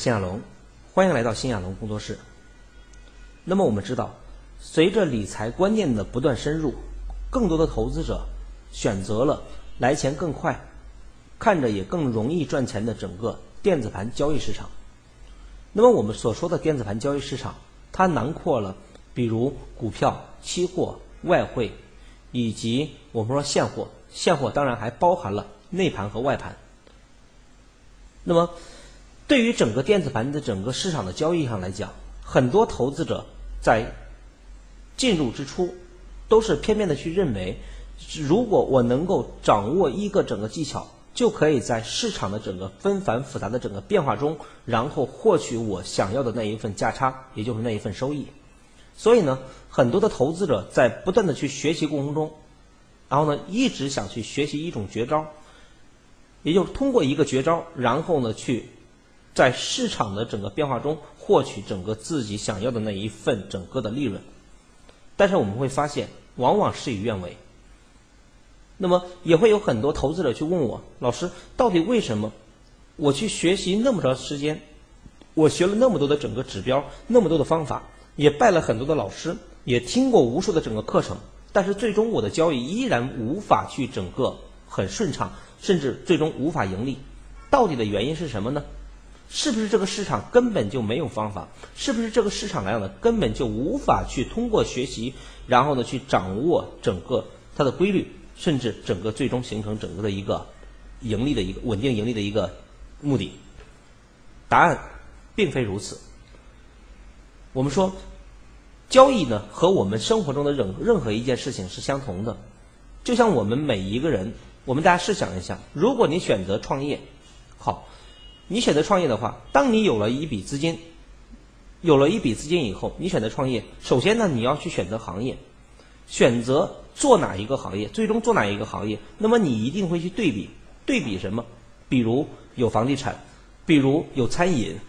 新，亚龙，欢迎来到新亚龙工作室。那么我们知道，随着理财观念的不断深入，更多的投资者选择了来钱更快、看着也更容易赚钱的整个电子盘交易市场。那么我们所说的电子盘交易市场，它囊括了比如股票、期货、外汇，以及我们说现货。现货当然还包含了内盘和外盘。那么，对于整个电子盘的整个市场的交易上来讲，很多投资者在进入之初都是片面的去认为，如果我能够掌握一个整个技巧，就可以在市场的整个纷繁复杂的整个变化中，然后获取我想要的那一份价差，也就是那一份收益。所以呢，很多的投资者在不断的去学习过程中，然后呢，一直想去学习一种绝招。也就是通过一个绝招，然后呢，去在市场的整个变化中获取整个自己想要的那一份整个的利润。但是我们会发现，往往事与愿违。那么也会有很多投资者去问我，老师，到底为什么我去学习那么长时间，我学了那么多的整个指标，那么多的方法，也拜了很多的老师，也听过无数的整个课程，但是最终我的交易依然无法去整个很顺畅。甚至最终无法盈利，到底的原因是什么呢？是不是这个市场根本就没有方法？是不是这个市场来讲呢，根本就无法去通过学习，然后呢去掌握整个它的规律，甚至整个最终形成整个的一个盈利的一个稳定盈利的一个目的？答案并非如此。我们说，交易呢和我们生活中的任任何一件事情是相同的，就像我们每一个人。我们大家试想一下，如果你选择创业，你选择创业的话，当你有了一笔资金，有了一笔资金以后，你选择创业，首先呢，你要去选择行业，选择做哪一个行业，最终做哪一个行业，那么你一定会去对比，对比什么？比如有房地产，比如有餐饮，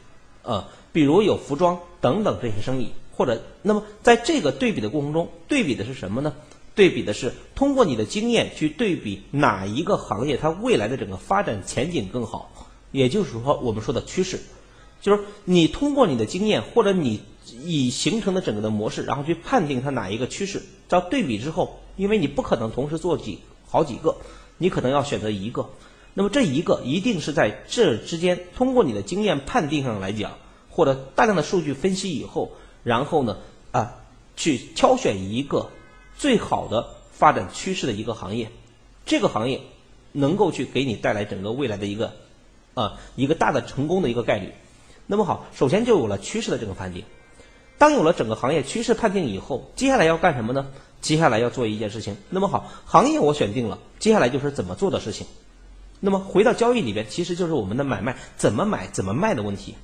呃，比如有服装等等这些生意，或者，那么在这个对比的过程中，对比的是什么呢？对比的是通过你的经验去对比哪一个行业它未来的整个发展前景更好，也就是说我们说的趋势，就是你通过你的经验或者你已形成的整个的模式，然后去判定它哪一个趋势。在对比之后，因为你不可能同时做几好几个，你可能要选择一个，那么这一个一定是在这之间通过你的经验判定上来讲，或者大量的数据分析以后，然后呢啊去挑选一个。最好的发展趋势的一个行业，这个行业能够去给你带来整个未来的一个啊一个大的成功的一个概率。那么好，首先就有了趋势的这个判定。当有了整个行业趋势判定以后，接下来要干什么呢？接下来要做一件事情。那么好，行业我选定了，接下来就是怎么做的事情。那么回到交易里边，其实就是我们的买卖怎么买怎么卖的问题。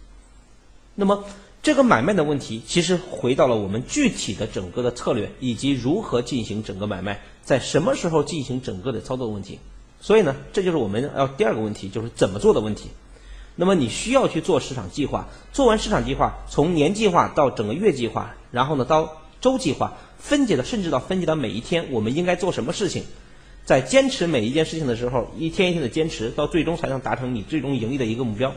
那么。这个买卖的问题，其实回到了我们具体的整个的策略，以及如何进行整个买卖，在什么时候进行整个的操作问题。所以呢，这就是我们要第二个问题，就是怎么做的问题。那么你需要去做市场计划，做完市场计划，从年计划到整个月计划，然后呢到周计划，分解的甚至到分解到每一天，我们应该做什么事情，在坚持每一件事情的时候，一天一天的坚持，到最终才能达成你最终盈利的一个目标。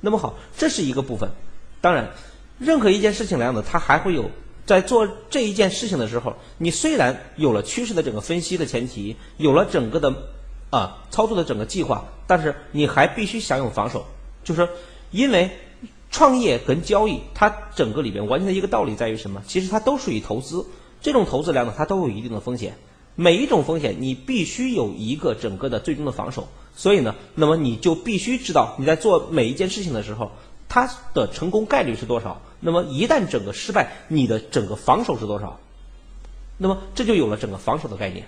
那么好，这是一个部分。当然，任何一件事情来讲呢，它还会有在做这一件事情的时候，你虽然有了趋势的整个分析的前提，有了整个的啊操作的整个计划，但是你还必须享有防守，就是因为创业跟交易，它整个里边完全的一个道理在于什么？其实它都属于投资，这种投资量呢，它都有一定的风险，每一种风险你必须有一个整个的最终的防守，所以呢，那么你就必须知道你在做每一件事情的时候。它的成功概率是多少？那么一旦整个失败，你的整个防守是多少？那么这就有了整个防守的概念。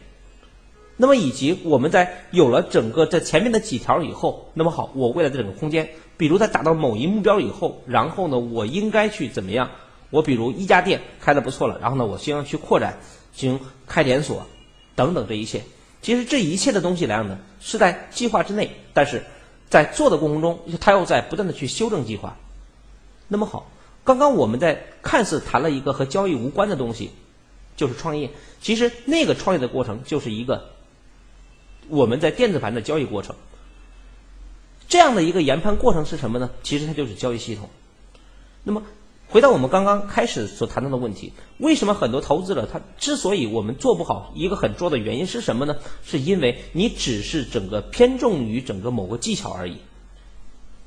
那么以及我们在有了整个这前面的几条以后，那么好，我未来的整个空间，比如在达到某一目标以后，然后呢，我应该去怎么样？我比如一家店开的不错了，然后呢，我希望去扩展，进行开连锁，等等这一切。其实这一切的东西来讲呢，是在计划之内，但是。在做的过程中，他又在不断的去修正计划。那么好，刚刚我们在看似谈了一个和交易无关的东西，就是创业。其实那个创业的过程就是一个我们在电子盘的交易过程。这样的一个研判过程是什么呢？其实它就是交易系统。那么回到我们刚刚开始所谈到的问题，为什么很多投资者他之所以我们做不好，一个很重要的原因是什么呢？是因为你只是整个偏重于整个某个技巧而已，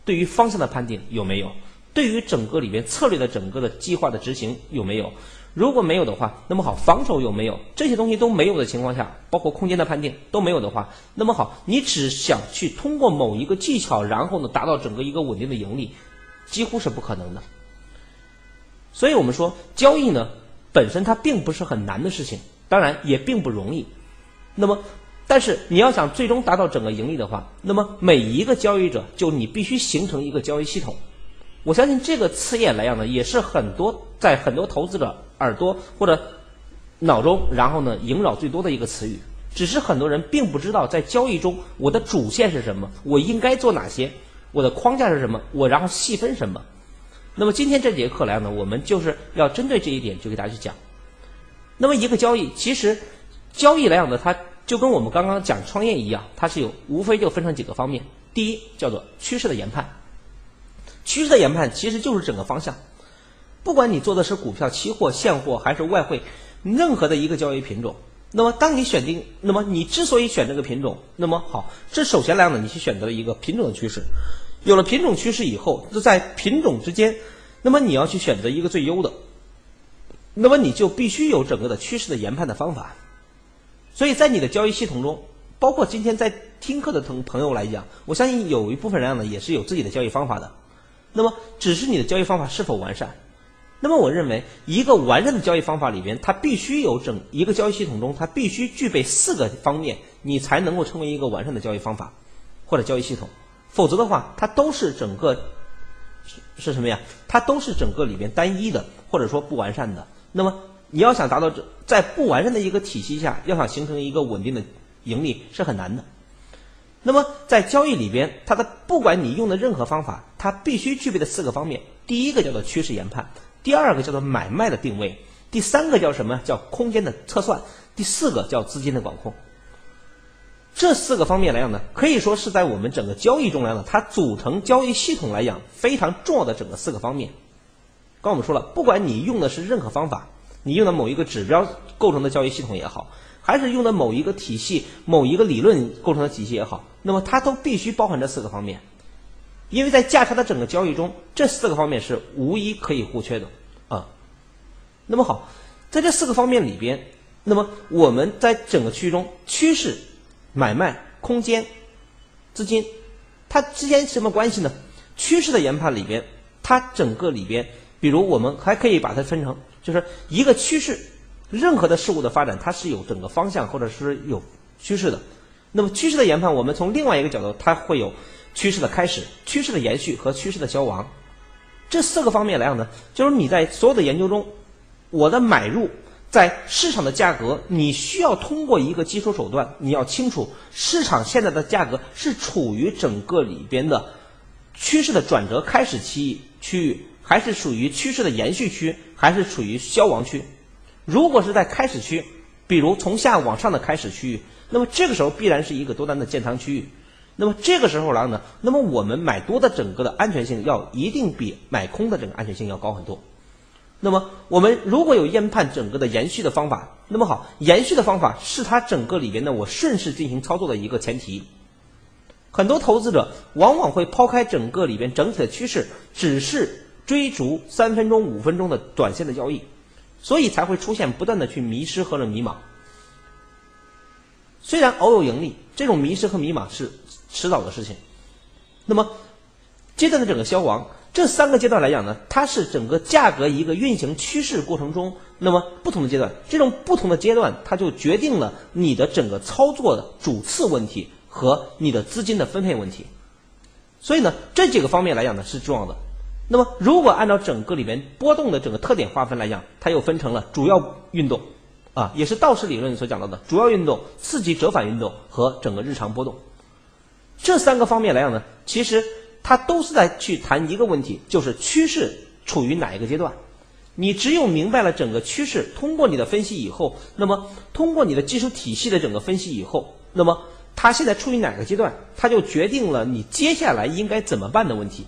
对于方向的判定有没有？对于整个里边策略的整个的计划的执行有没有？如果没有的话，那么好，防守有没有？这些东西都没有的情况下，包括空间的判定都没有的话，那么好，你只想去通过某一个技巧，然后呢达到整个一个稳定的盈利，几乎是不可能的。所以我们说，交易呢本身它并不是很难的事情，当然也并不容易。那么，但是你要想最终达到整个盈利的话，那么每一个交易者就你必须形成一个交易系统。我相信这个刺眼来讲呢，也是很多在很多投资者耳朵或者脑中，然后呢萦绕最多的一个词语。只是很多人并不知道，在交易中我的主线是什么，我应该做哪些，我的框架是什么，我然后细分什么。那么今天这节课来呢，我们就是要针对这一点，就给大家去讲。那么一个交易，其实交易来讲呢，它就跟我们刚刚讲创业一样，它是有无非就分成几个方面。第一叫做趋势的研判。趋势的研判其实就是整个方向，不管你做的是股票、期货、现货还是外汇，任何的一个交易品种，那么当你选定，那么你之所以选这个品种，那么好，这首先来讲呢，你去选择了一个品种的趋势，有了品种趋势以后，就在品种之间，那么你要去选择一个最优的，那么你就必须有整个的趋势的研判的方法，所以在你的交易系统中，包括今天在听课的同朋友来讲，我相信有一部分人呢也是有自己的交易方法的。那么，只是你的交易方法是否完善？那么，我认为一个完善的交易方法里边，它必须有整一个交易系统中，它必须具备四个方面，你才能够成为一个完善的交易方法或者交易系统。否则的话，它都是整个是是什么呀？它都是整个里边单一的，或者说不完善的。那么，你要想达到这在不完善的一个体系下，要想形成一个稳定的盈利是很难的。那么在交易里边，它的不管你用的任何方法，它必须具备的四个方面，第一个叫做趋势研判，第二个叫做买卖的定位，第三个叫什么？叫空间的测算，第四个叫资金的管控。这四个方面来讲呢，可以说是在我们整个交易中来讲，它组成交易系统来讲非常重要的整个四个方面。刚我们说了，不管你用的是任何方法，你用的某一个指标构成的交易系统也好。还是用的某一个体系、某一个理论构成的体系也好，那么它都必须包含这四个方面，因为在价差的整个交易中，这四个方面是无一可以互缺的啊。那么好，在这四个方面里边，那么我们在整个区域中，趋势、买卖、空间、资金，它之间什么关系呢？趋势的研判里边，它整个里边，比如我们还可以把它分成，就是一个趋势。任何的事物的发展，它是有整个方向或者是有趋势的。那么趋势的研判，我们从另外一个角度，它会有趋势的开始、趋势的延续和趋势的消亡。这四个方面来讲呢，就是你在所有的研究中，我的买入在市场的价格，你需要通过一个基础手段，你要清楚市场现在的价格是处于整个里边的趋势的转折开始期区域，还是属于趋势的延续区，还是处于消亡区。如果是在开始区，比如从下往上的开始区域，那么这个时候必然是一个多单的建仓区域。那么这个时候来呢，那么我们买多的整个的安全性要一定比买空的整个安全性要高很多。那么我们如果有研判整个的延续的方法，那么好，延续的方法是它整个里边的我顺势进行操作的一个前提。很多投资者往往会抛开整个里边整体的趋势，只是追逐三分钟、五分钟的短线的交易。所以才会出现不断的去迷失和了迷茫。虽然偶有盈利，这种迷失和迷茫是迟早的事情。那么阶段的整个消亡，这三个阶段来讲呢，它是整个价格一个运行趋势过程中，那么不同的阶段，这种不同的阶段，它就决定了你的整个操作的主次问题和你的资金的分配问题。所以呢，这几个方面来讲呢是重要的。那么，如果按照整个里边波动的整个特点划分来讲，它又分成了主要运动，啊，也是道氏理论所讲到的主要运动、刺激折返运动和整个日常波动。这三个方面来讲呢，其实它都是在去谈一个问题，就是趋势处于哪一个阶段。你只有明白了整个趋势，通过你的分析以后，那么通过你的技术体系的整个分析以后，那么它现在处于哪个阶段，它就决定了你接下来应该怎么办的问题。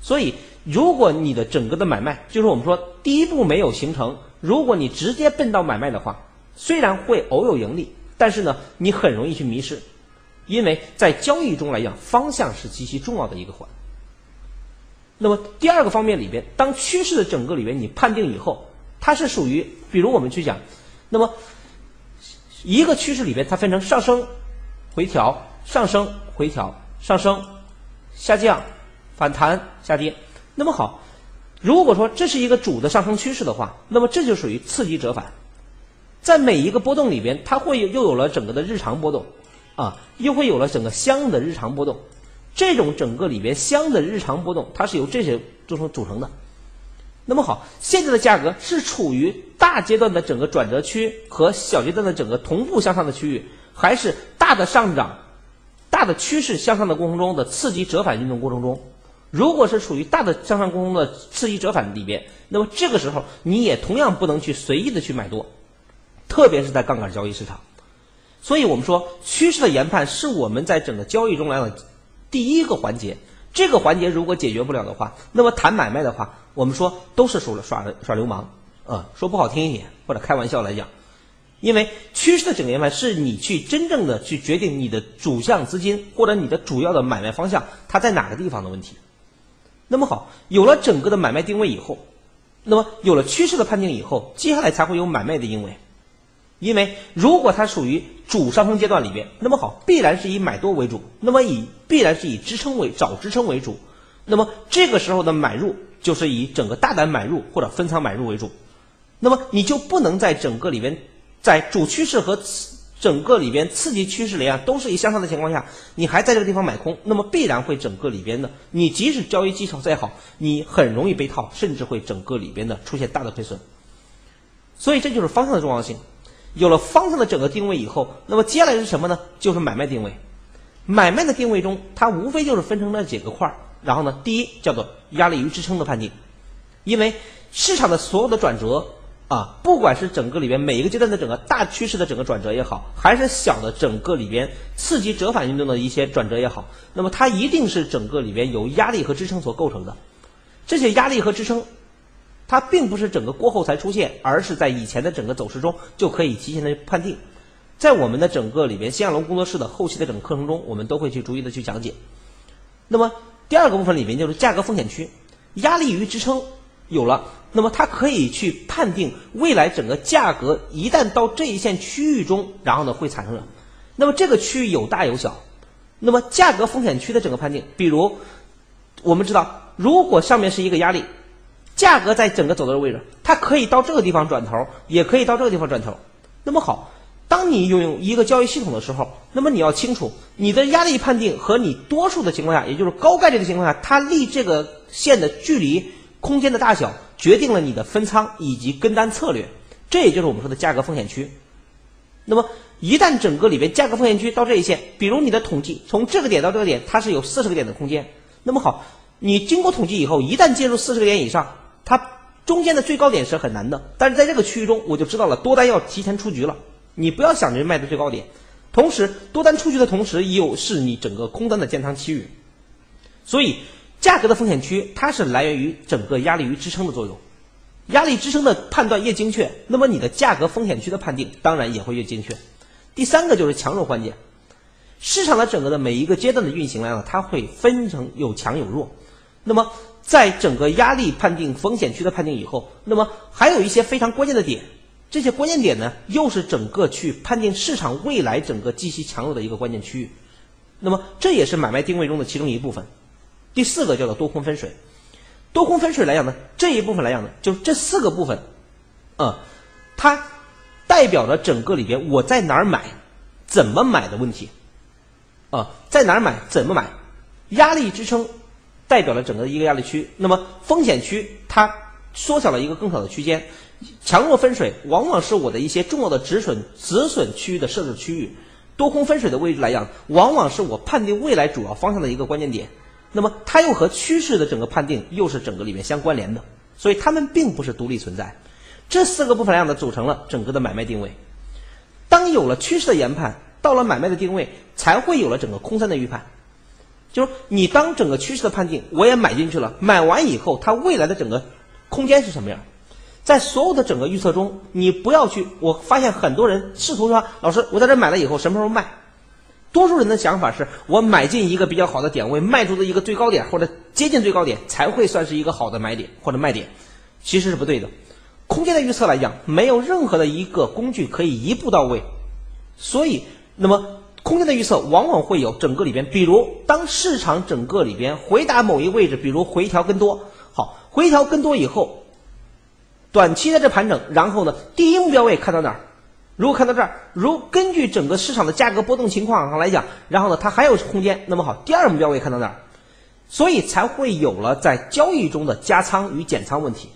所以，如果你的整个的买卖，就是我们说第一步没有形成，如果你直接奔到买卖的话，虽然会偶有盈利，但是呢，你很容易去迷失，因为在交易中来讲，方向是极其重要的一个环。那么第二个方面里边，当趋势的整个里边你判定以后，它是属于，比如我们去讲，那么一个趋势里边它分成上升、回调、上升、回调、上升、下降、反弹、下跌。那么好，如果说这是一个主的上升趋势的话，那么这就属于次级折返，在每一个波动里边，它会又有了整个的日常波动，啊，又会有了整个相应的日常波动。这种整个里边相应的日常波动，它是由这些组成组成的。那么好，现在的价格是处于大阶段的整个转折区和小阶段的整个同步向上的区域，还是大的上涨、大的趋势向上的过程中的次级折返运动过程中？如果是处于大的向上过程中的次级折返里边，那么这个时候你也同样不能去随意的去买多，特别是在杠杆交易市场。所以我们说，趋势的研判是我们在整个交易中来讲。第一个环节，这个环节如果解决不了的话，那么谈买卖的话，我们说都是耍耍耍流氓，啊，说不好听一点或者开玩笑来讲，因为趋势的整个研判是你去真正的去决定你的主项资金或者你的主要的买卖方向它在哪个地方的问题。那么好，有了整个的买卖定位以后，那么有了趋势的判定以后，接下来才会有买卖的因为。因为如果它属于主上升阶段里边，那么好，必然是以买多为主，那么以必然是以支撑为找支撑为主，那么这个时候的买入就是以整个大胆买入或者分仓买入为主，那么你就不能在整个里边，在主趋势和整个里边刺激趋势里啊都是以向上的情况下，你还在这个地方买空，那么必然会整个里边的，你即使交易技巧再好，你很容易被套，甚至会整个里边的出现大的亏损，所以这就是方向的重要性。有了方向的整个定位以后，那么接下来是什么呢？就是买卖定位。买卖的定位中，它无非就是分成那几个块儿。然后呢，第一叫做压力与支撑的判定，因为市场的所有的转折啊，不管是整个里边每一个阶段的整个大趋势的整个转折也好，还是小的整个里边刺激折返运动的一些转折也好，那么它一定是整个里边由压力和支撑所构成的。这些压力和支撑。它并不是整个过后才出现，而是在以前的整个走势中就可以提前的判定。在我们的整个里边，新亚龙工作室的后期的整个课程中，我们都会去逐一的去讲解。那么第二个部分里面就是价格风险区，压力与支撑有了，那么它可以去判定未来整个价格一旦到这一线区域中，然后呢会产生，那么这个区域有大有小。那么价格风险区的整个判定，比如我们知道，如果上面是一个压力。价格在整个走的位置，它可以到这个地方转头，也可以到这个地方转头。那么好，当你拥有一个交易系统的时候，那么你要清楚你的压力判定和你多数的情况下，也就是高概率的情况下，它离这个线的距离、空间的大小，决定了你的分仓以及跟单策略。这也就是我们说的价格风险区。那么一旦整个里边价格风险区到这一线，比如你的统计从这个点到这个点，它是有四十个点的空间。那么好，你经过统计以后，一旦进入四十个点以上。它中间的最高点是很难的，但是在这个区域中，我就知道了多单要提前出局了。你不要想着卖的最高点，同时多单出局的同时，又是你整个空单的建仓区域。所以，价格的风险区它是来源于整个压力与支撑的作用。压力支撑的判断越精确，那么你的价格风险区的判定当然也会越精确。第三个就是强弱环节，市场的整个的每一个阶段的运行来讲，它会分成有强有弱，那么。在整个压力判定、风险区的判定以后，那么还有一些非常关键的点，这些关键点呢，又是整个去判定市场未来整个极其强弱的一个关键区域。那么这也是买卖定位中的其中一部分。第四个叫做多空分水，多空分水来讲呢，这一部分来讲呢，就是这四个部分，啊，它代表着整个里边我在哪儿买、怎么买的问题，啊，在哪儿买、怎么买，压力支撑。代表了整个一个压力区，那么风险区它缩小了一个更小的区间，强弱分水往往是我的一些重要的止损止损区域的设置区域，多空分水的位置来讲，往往是我判定未来主要方向的一个关键点，那么它又和趋势的整个判定又是整个里面相关联的，所以它们并不是独立存在，这四个部分来讲呢，组成了整个的买卖定位。当有了趋势的研判，到了买卖的定位，才会有了整个空三的预判。就是你当整个趋势的判定，我也买进去了，买完以后，它未来的整个空间是什么样？在所有的整个预测中，你不要去。我发现很多人试图说，老师，我在这买了以后，什么时候卖？多数人的想法是我买进一个比较好的点位，卖出的一个最高点或者接近最高点，才会算是一个好的买点或者卖点。其实是不对的。空间的预测来讲，没有任何的一个工具可以一步到位。所以，那么空间的预测往往会有整个里边，比如当市场整个里边回答某一位置，比如回调跟多，好，回调跟多以后。短期在这盘整，然后呢，第一目标位看到哪儿？如果看到这儿，如根据整个市场的价格波动情况上来讲，然后呢，它还有空间。那么好，第二目标位看到哪儿？所以才会有了在交易中的加仓与减仓问题。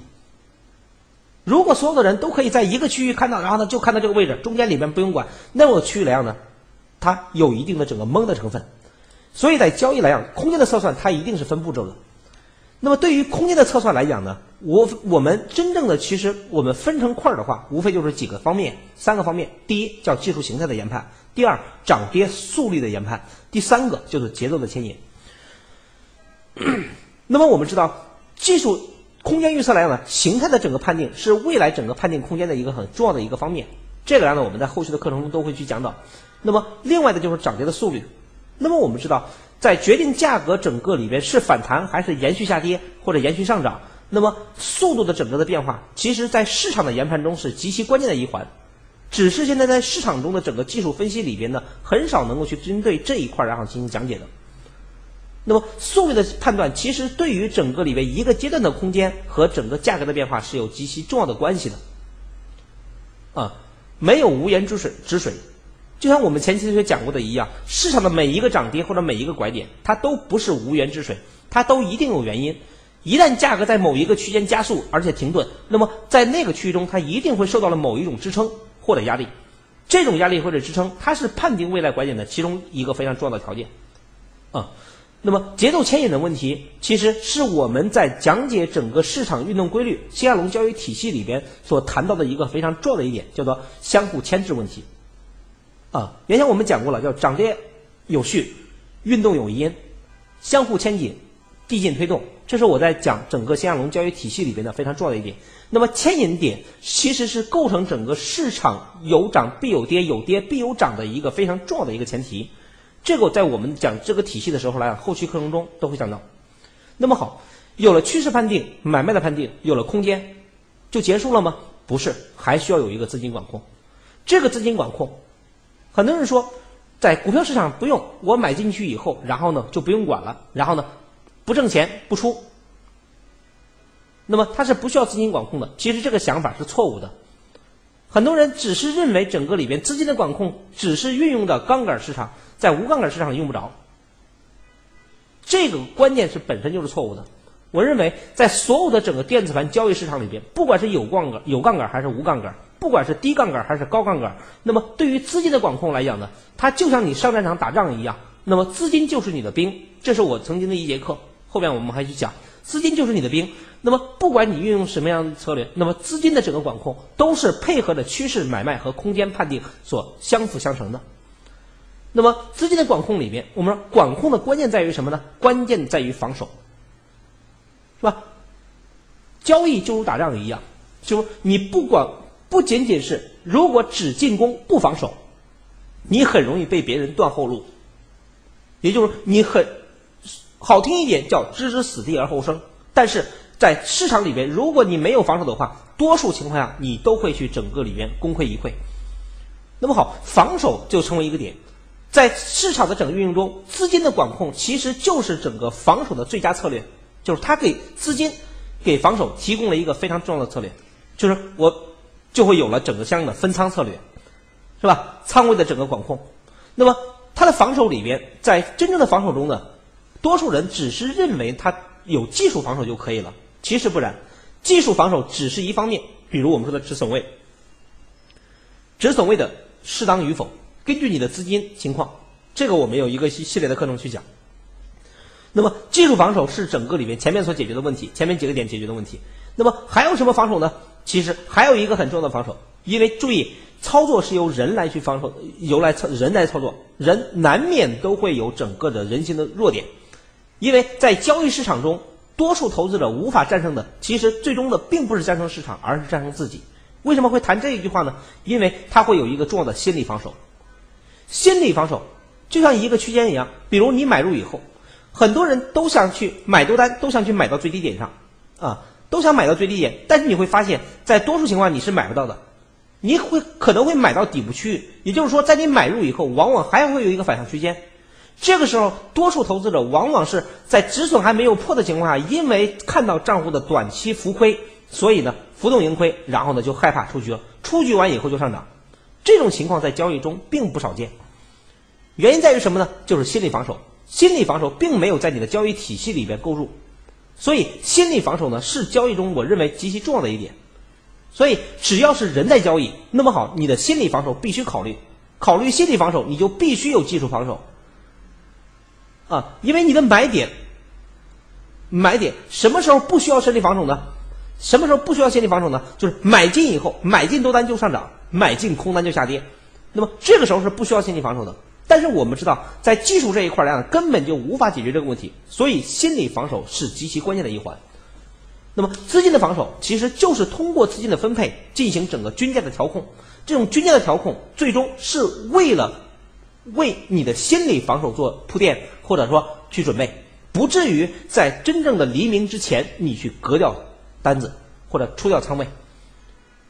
如果所有的人都可以在一个区域看到，然后呢就看到这个位置，中间里面不用管，那么区域来样呢，它有一定的整个蒙的成分。所以在交易来讲，空间的测算它一定是分步骤的。那么对于空间的测算来讲呢，我我们真正的其实我们分成块儿的话，无非就是几个方面，三个方面。第一叫技术形态的研判，第二涨跌速率的研判，第三个就是节奏的牵引。那么我们知道，技术空间预测来讲呢，形态的整个判定是未来整个判定空间的一个很重要的一个方面。这个呢，我们在后续的课程中都会去讲到。那么另外的就是涨跌的速率。那么我们知道。在决定价格整个里边是反弹还是延续下跌或者延续上涨，那么速度的整个的变化，其实在市场的研判中是极其关键的一环。只是现在在市场中的整个技术分析里边呢，很少能够去针对这一块然后进行讲解的。那么速率的判断，其实对于整个里边一个阶段的空间和整个价格的变化是有极其重要的关系的。啊，没有无源之水之水。就像我们前期同学讲过的一样，市场的每一个涨跌或者每一个拐点，它都不是无源之水，它都一定有原因。一旦价格在某一个区间加速而且停顿，那么在那个区域中，它一定会受到了某一种支撑或者压力。这种压力或者支撑，它是判定未来拐点的其中一个非常重要的条件。啊，那么节奏牵引的问题，其实是我们在讲解整个市场运动规律新亚龙交易体系里边所谈到的一个非常重要的一点，叫做相互牵制问题。啊，原先我们讲过了，叫涨跌有序，运动有因，相互牵引，递进推动，这是我在讲整个新亚龙交易体系里边的非常重要的一点。那么牵引点其实是构成整个市场有涨必有跌，有跌必有涨的一个非常重要的一个前提。这个在我们讲这个体系的时候来讲，后续课程中都会讲到。那么好，有了趋势判定、买卖的判定，有了空间，就结束了吗？不是，还需要有一个资金管控。这个资金管控。很多人说，在股票市场不用我买进去以后，然后呢就不用管了，然后呢不挣钱不出。那么它是不需要资金管控的。其实这个想法是错误的。很多人只是认为整个里边资金的管控只是运用的杠杆市场，在无杠杆市场用不着。这个观念是本身就是错误的。我认为在所有的整个电子盘交易市场里边，不管是有杠杆有杠杆还是无杠杆。不管是低杠杆还是高杠杆，那么对于资金的管控来讲呢，它就像你上战场打仗一样，那么资金就是你的兵。这是我曾经的一节课，后面我们还去讲，资金就是你的兵。那么不管你运用什么样的策略，那么资金的整个管控都是配合着趋势买卖和空间判定所相辅相成的。那么资金的管控里面，我们说管控的关键在于什么呢？关键在于防守，是吧？交易就如打仗一样，就你不管。不仅仅是，如果只进攻不防守，你很容易被别人断后路。也就是你很好听一点叫置之死地而后生。但是在市场里边，如果你没有防守的话，多数情况下你都会去整个里边功亏一篑。那么好，防守就成为一个点，在市场的整个运营中，资金的管控其实就是整个防守的最佳策略，就是它给资金给防守提供了一个非常重要的策略，就是我。就会有了整个相应的分仓策略，是吧？仓位的整个管控。那么它的防守里边，在真正的防守中呢，多数人只是认为它有技术防守就可以了，其实不然。技术防守只是一方面，比如我们说的止损位，止损位的适当与否，根据你的资金情况，这个我们有一个系系列的课程去讲。那么技术防守是整个里面前面所解决的问题，前面几个点解决的问题。那么还有什么防守呢？其实还有一个很重要的防守，因为注意操作是由人来去防守，由来操人来操作，人难免都会有整个的人性的弱点，因为在交易市场中，多数投资者无法战胜的，其实最终的并不是战胜市场，而是战胜自己。为什么会谈这一句话呢？因为它会有一个重要的心理防守。心理防守就像一个区间一样，比如你买入以后，很多人都想去买多单，都想去买到最低点上，啊，都想买到最低点，但是你会发现在多数情况你是买不到的。你会可能会买到底部区域，也就是说，在你买入以后，往往还会有一个反向区间。这个时候，多数投资者往往是在止损还没有破的情况下，因为看到账户的短期浮亏，所以呢，浮动盈亏，然后呢就害怕出局了。出局完以后就上涨，这种情况在交易中并不少见。原因在于什么呢？就是心理防守，心理防守并没有在你的交易体系里边购入，所以心理防守呢是交易中我认为极其重要的一点。所以，只要是人在交易，那么好，你的心理防守必须考虑，考虑心理防守，你就必须有技术防守，啊，因为你的买点，买点什么时候不需要心理防守呢？什么时候不需要心理防守呢？就是买进以后，买进多单就上涨，买进空单就下跌，那么这个时候是不需要心理防守的。但是我们知道，在技术这一块儿根本就无法解决这个问题，所以心理防守是极其关键的一环。那么资金的防守其实就是通过资金的分配进行整个均价的调控，这种均价的调控最终是为了为你的心理防守做铺垫，或者说去准备，不至于在真正的黎明之前你去割掉单子或者出掉仓位，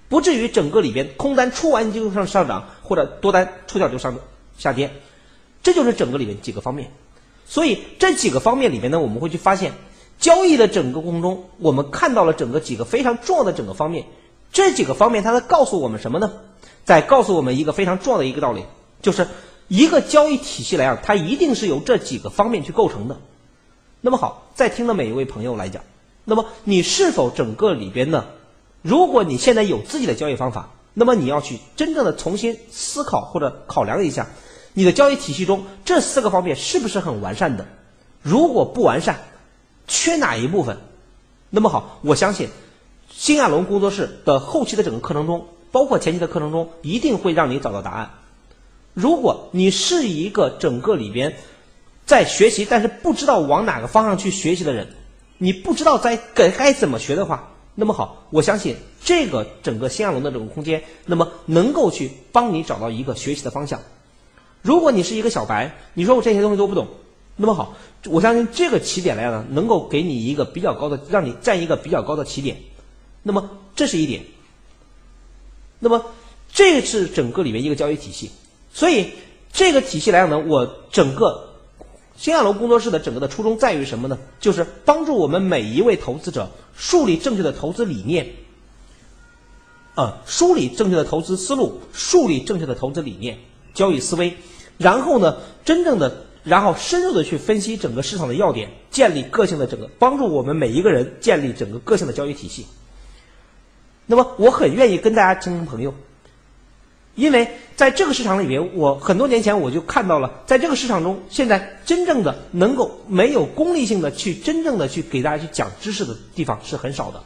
不至于整个里边空单出完就上上涨，或者多单出掉就上涨下跌，这就是整个里面几个方面。所以这几个方面里面呢，我们会去发现。交易的整个过程中，我们看到了整个几个非常重要的整个方面。这几个方面，它在告诉我们什么呢？在告诉我们一个非常重要的一个道理，就是一个交易体系来讲，它一定是由这几个方面去构成的。那么好，在听的每一位朋友来讲，那么你是否整个里边呢？如果你现在有自己的交易方法，那么你要去真正的重新思考或者考量一下，你的交易体系中这四个方面是不是很完善的？如果不完善，缺哪一部分？那么好，我相信新亚龙工作室的后期的整个课程中，包括前期的课程中，一定会让你找到答案。如果你是一个整个里边在学习，但是不知道往哪个方向去学习的人，你不知道在该该怎么学的话，那么好，我相信这个整个新亚龙的这个空间，那么能够去帮你找到一个学习的方向。如果你是一个小白，你说我这些东西都不懂。那么好，我相信这个起点来讲呢，能够给你一个比较高的，让你占一个比较高的起点。那么这是一点。那么这是整个里面一个交易体系。所以这个体系来讲呢，我整个新亚楼工作室的整个的初衷在于什么呢？就是帮助我们每一位投资者树立正确的投资理念，啊，梳理正确的投资思路，树立正确的投资理念、交易思维，然后呢，真正的。然后深入的去分析整个市场的要点，建立个性的整个，帮助我们每一个人建立整个个性的交易体系。那么我很愿意跟大家成为朋友，因为在这个市场里面，我很多年前我就看到了，在这个市场中，现在真正的能够没有功利性的去真正的去给大家去讲知识的地方是很少的。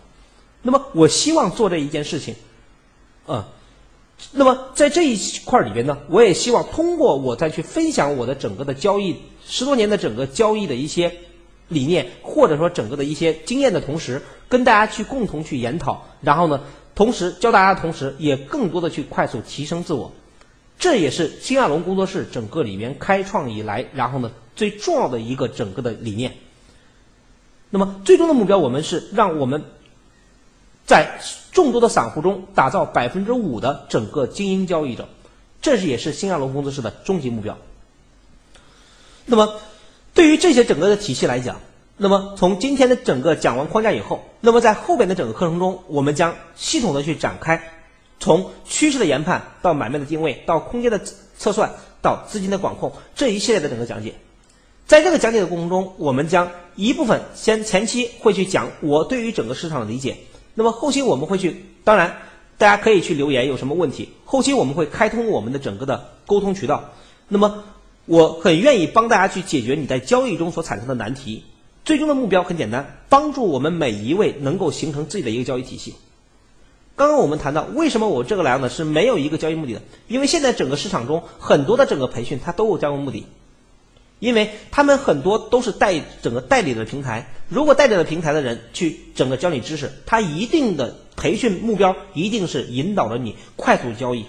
那么我希望做这一件事情，啊。那么在这一块里边呢，我也希望通过我再去分享我的整个的交易十多年的整个交易的一些理念，或者说整个的一些经验的同时，跟大家去共同去研讨，然后呢，同时教大家的同时，也更多的去快速提升自我。这也是新亚龙工作室整个里面开创以来，然后呢最重要的一个整个的理念。那么最终的目标，我们是让我们。在众多的散户中打造百分之五的整个精英交易者，这是也是新亚龙工作室的终极目标。那么，对于这些整个的体系来讲，那么从今天的整个讲完框架以后，那么在后边的整个课程中，我们将系统的去展开，从趋势的研判到买卖的定位，到空间的测算，到资金的管控这一系列的整个讲解。在这个讲解的过程中，我们将一部分先前期会去讲我对于整个市场的理解。那么后期我们会去，当然大家可以去留言，有什么问题，后期我们会开通我们的整个的沟通渠道。那么我很愿意帮大家去解决你在交易中所产生的难题。最终的目标很简单，帮助我们每一位能够形成自己的一个交易体系。刚刚我们谈到，为什么我这个来呢是没有一个交易目的的？因为现在整个市场中很多的整个培训它都有交易目的，因为他们很多都是代整个代理的平台。如果代理的平台的人去整个教你知识，他一定的培训目标一定是引导着你快速交易，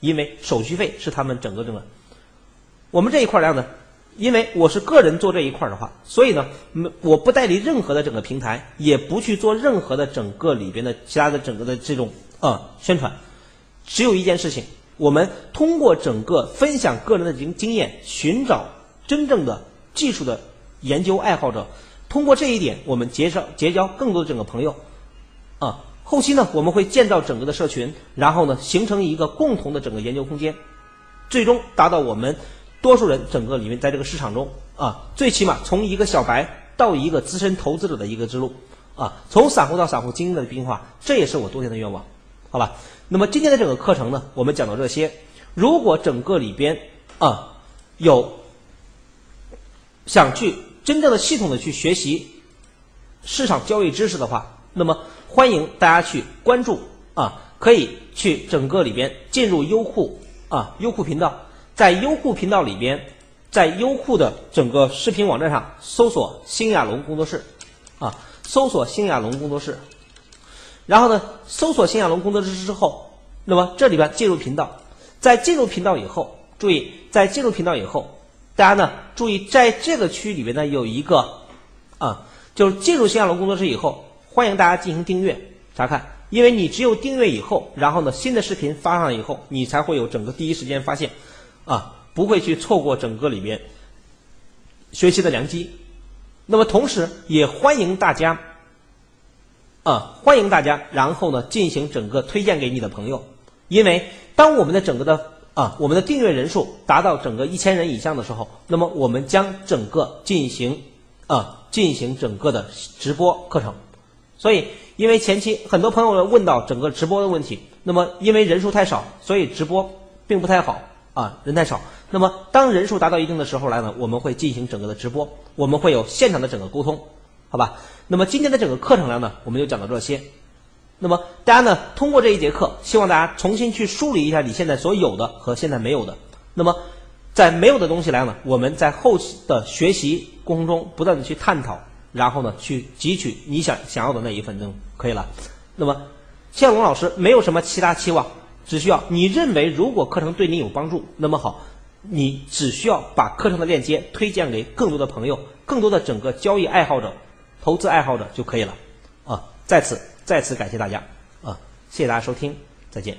因为手续费是他们整个整个。我们这一块儿呢，因为我是个人做这一块的话，所以呢，我不代理任何的整个平台，也不去做任何的整个里边的其他的整个的这种啊宣传，只有一件事情，我们通过整个分享个人的经经验，寻找真正的技术的研究爱好者，通过这一点，我们结交结交更多的整个朋友，啊，后期呢，我们会建造整个的社群，然后呢，形成一个共同的整个研究空间，最终达到我们。多数人整个里面在这个市场中啊，最起码从一个小白到一个资深投资者的一个之路啊，从散户到散户精英的变化，这也是我多年的愿望，好吧？那么今天的整个课程呢，我们讲到这些。如果整个里边啊有想去真正的系统的去学习市场交易知识的话，那么欢迎大家去关注啊，可以去整个里边进入优酷啊优酷频道。在优酷频道里边，在优酷的整个视频网站上搜索“新亚龙工作室”，啊，搜索“新亚龙工作室”，然后呢，搜索“新亚龙工作室”之后，那么这里边进入频道，在进入频道以后，注意，在进入频道以后，大家呢注意，在这个区域里边呢有一个啊，就是进入新亚龙工作室以后，欢迎大家进行订阅。查看，因为你只有订阅以后，然后呢新的视频发上以后，你才会有整个第一时间发现。啊，不会去错过整个里面学习的良机。那么同时也欢迎大家，啊，欢迎大家，然后呢进行整个推荐给你的朋友。因为当我们的整个的啊，我们的订阅人数达到整个一千人以上的时候，那么我们将整个进行啊进行整个的直播课程。所以，因为前期很多朋友问到整个直播的问题，那么因为人数太少，所以直播并不太好。啊，人太少。那么，当人数达到一定的时候来呢，我们会进行整个的直播，我们会有现场的整个沟通，好吧？那么今天的整个课程量呢，我们就讲到这些。那么大家呢，通过这一节课，希望大家重新去梳理一下你现在所有的和现在没有的。那么，在没有的东西来呢，我们在后期的学习过程中不断的去探讨，然后呢，去汲取你想想要的那一份就可以了。那么，向龙老师没有什么其他期望。只需要你认为如果课程对你有帮助，那么好，你只需要把课程的链接推荐给更多的朋友，更多的整个交易爱好者、投资爱好者就可以了。啊，在此再次感谢大家啊，谢谢大家收听，再见。